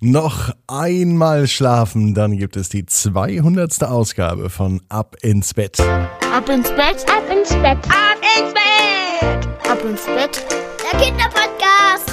Noch einmal schlafen, dann gibt es die 200. Ausgabe von Ab ins Bett. Ab ins Bett, ab ins Bett, ab ins Bett, ab ins Bett. Der Kinderpodcast.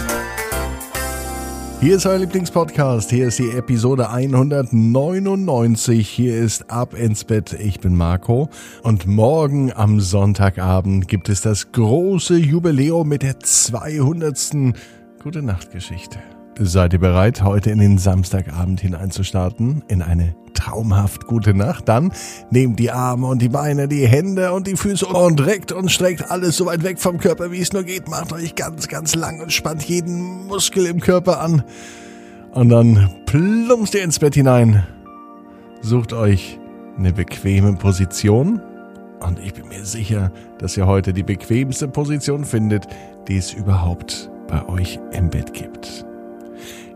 Hier ist euer Lieblingspodcast. Hier ist die Episode 199. Hier ist Ab ins Bett. Ich bin Marco. Und morgen am Sonntagabend gibt es das große Jubiläum mit der 200. Gute Nacht Geschichte. Seid ihr bereit, heute in den Samstagabend hineinzustarten? In eine traumhaft gute Nacht? Dann nehmt die Arme und die Beine, die Hände und die Füße und reckt und streckt alles so weit weg vom Körper, wie es nur geht. Macht euch ganz, ganz lang und spannt jeden Muskel im Körper an. Und dann plumpst ihr ins Bett hinein. Sucht euch eine bequeme Position. Und ich bin mir sicher, dass ihr heute die bequemste Position findet, die es überhaupt bei euch im Bett gibt.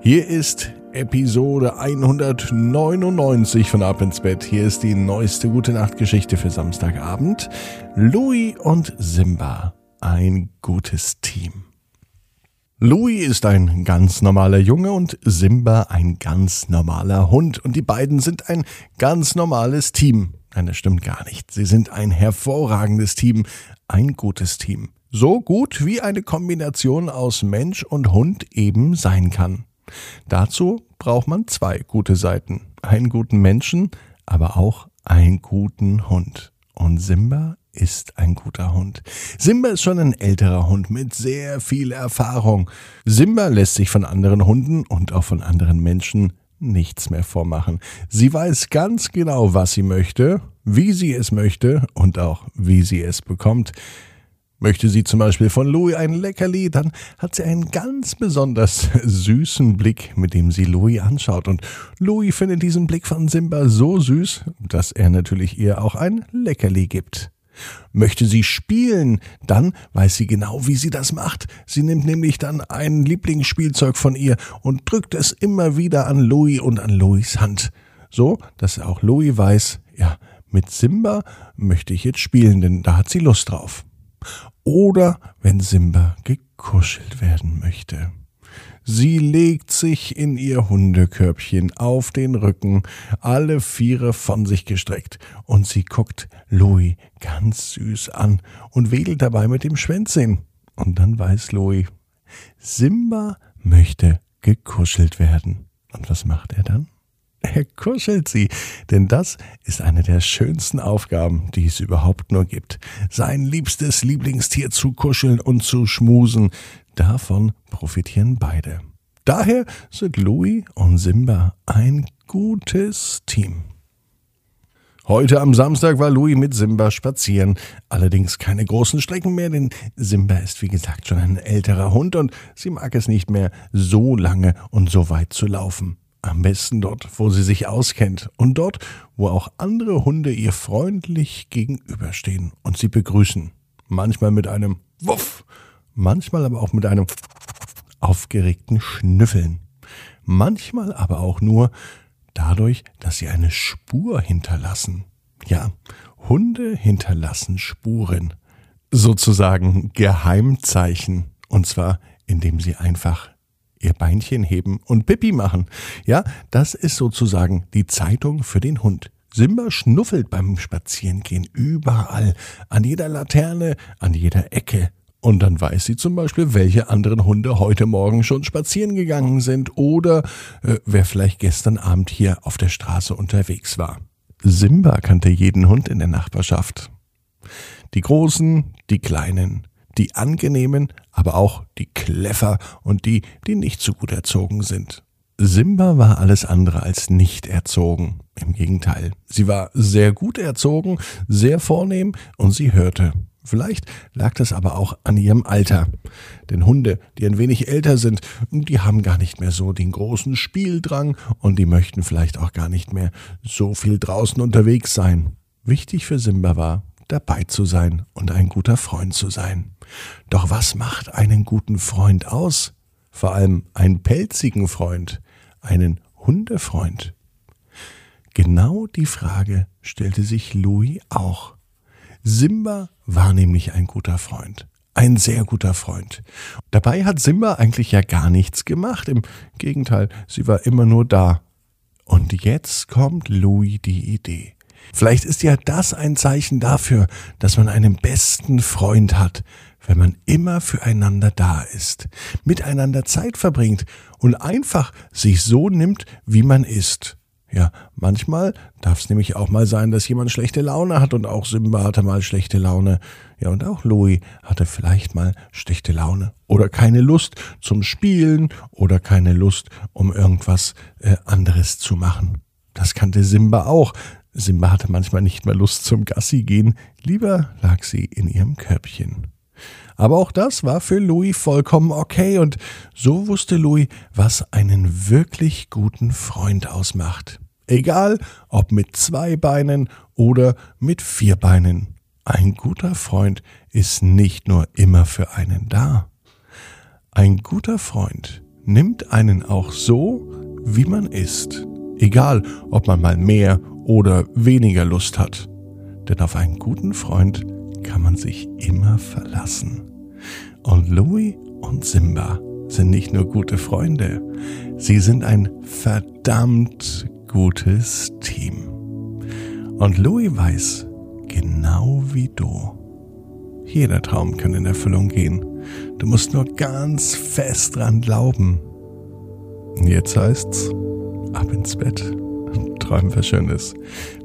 Hier ist Episode 199 von Ab ins Bett. Hier ist die neueste Gute Nacht Geschichte für Samstagabend. Louis und Simba. Ein gutes Team. Louis ist ein ganz normaler Junge und Simba ein ganz normaler Hund. Und die beiden sind ein ganz normales Team. Nein, das stimmt gar nicht. Sie sind ein hervorragendes Team, ein gutes Team. So gut, wie eine Kombination aus Mensch und Hund eben sein kann. Dazu braucht man zwei gute Seiten. Einen guten Menschen, aber auch einen guten Hund. Und Simba ist ein guter Hund. Simba ist schon ein älterer Hund mit sehr viel Erfahrung. Simba lässt sich von anderen Hunden und auch von anderen Menschen nichts mehr vormachen. Sie weiß ganz genau, was sie möchte, wie sie es möchte und auch wie sie es bekommt. Möchte sie zum Beispiel von Louis ein Leckerli, dann hat sie einen ganz besonders süßen Blick, mit dem sie Louis anschaut. Und Louis findet diesen Blick von Simba so süß, dass er natürlich ihr auch ein Leckerli gibt. Möchte sie spielen, dann weiß sie genau, wie sie das macht. Sie nimmt nämlich dann ein Lieblingsspielzeug von ihr und drückt es immer wieder an Louis und an Louis Hand. So, dass auch Louis weiß, ja, mit Simba möchte ich jetzt spielen, denn da hat sie Lust drauf oder wenn Simba gekuschelt werden möchte. Sie legt sich in ihr Hundekörbchen auf den Rücken, alle Viere von sich gestreckt, und sie guckt Louis ganz süß an und wedelt dabei mit dem Schwänzchen. Und dann weiß Louis, Simba möchte gekuschelt werden. Und was macht er dann? Er kuschelt sie, denn das ist eine der schönsten Aufgaben, die es überhaupt nur gibt. Sein liebstes Lieblingstier zu kuscheln und zu schmusen, davon profitieren beide. Daher sind Louis und Simba ein gutes Team. Heute am Samstag war Louis mit Simba spazieren. Allerdings keine großen Strecken mehr, denn Simba ist wie gesagt schon ein älterer Hund und sie mag es nicht mehr, so lange und so weit zu laufen. Am besten dort, wo sie sich auskennt und dort, wo auch andere Hunde ihr freundlich gegenüberstehen und sie begrüßen. Manchmal mit einem Wuff, manchmal aber auch mit einem aufgeregten Schnüffeln. Manchmal aber auch nur dadurch, dass sie eine Spur hinterlassen. Ja, Hunde hinterlassen Spuren, sozusagen Geheimzeichen, und zwar indem sie einfach ihr Beinchen heben und Pipi machen. Ja, das ist sozusagen die Zeitung für den Hund. Simba schnuffelt beim Spazierengehen überall, an jeder Laterne, an jeder Ecke. Und dann weiß sie zum Beispiel, welche anderen Hunde heute Morgen schon spazieren gegangen sind oder äh, wer vielleicht gestern Abend hier auf der Straße unterwegs war. Simba kannte jeden Hund in der Nachbarschaft. Die Großen, die Kleinen, die angenehmen, aber auch die clever und die, die nicht so gut erzogen sind. Simba war alles andere als nicht erzogen. Im Gegenteil, sie war sehr gut erzogen, sehr vornehm und sie hörte. Vielleicht lag das aber auch an ihrem Alter. Denn Hunde, die ein wenig älter sind, die haben gar nicht mehr so den großen Spieldrang und die möchten vielleicht auch gar nicht mehr so viel draußen unterwegs sein. Wichtig für Simba war, dabei zu sein und ein guter Freund zu sein. Doch was macht einen guten Freund aus? Vor allem einen pelzigen Freund, einen Hundefreund. Genau die Frage stellte sich Louis auch. Simba war nämlich ein guter Freund. ein sehr guter Freund. Dabei hat Simba eigentlich ja gar nichts gemacht. Im Gegenteil, sie war immer nur da. Und jetzt kommt Louis die Idee. Vielleicht ist ja das ein Zeichen dafür, dass man einen besten Freund hat, wenn man immer füreinander da ist, miteinander Zeit verbringt und einfach sich so nimmt, wie man ist. Ja, manchmal darf es nämlich auch mal sein, dass jemand schlechte Laune hat und auch Simba hatte mal schlechte Laune. Ja, und auch Louis hatte vielleicht mal schlechte Laune oder keine Lust zum Spielen oder keine Lust, um irgendwas äh, anderes zu machen. Das kannte Simba auch. Simba hatte manchmal nicht mehr Lust zum Gassi gehen, lieber lag sie in ihrem Körbchen. Aber auch das war für Louis vollkommen okay und so wusste Louis, was einen wirklich guten Freund ausmacht. Egal, ob mit zwei Beinen oder mit vier Beinen. Ein guter Freund ist nicht nur immer für einen da. Ein guter Freund nimmt einen auch so, wie man ist. Egal, ob man mal mehr oder weniger Lust hat. Denn auf einen guten Freund kann man sich immer verlassen. Und Louis und Simba sind nicht nur gute Freunde, sie sind ein verdammt gutes Team. Und Louis weiß, genau wie du, jeder Traum kann in Erfüllung gehen. Du musst nur ganz fest dran glauben. Jetzt heißt's, ab ins Bett. Träum was Schönes.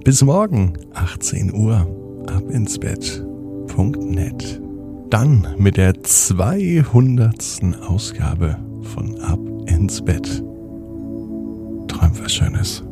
Bis morgen, 18 Uhr, ab ins Bett.net dann mit der 200. Ausgabe von Ab ins Bett. Träum was Schönes.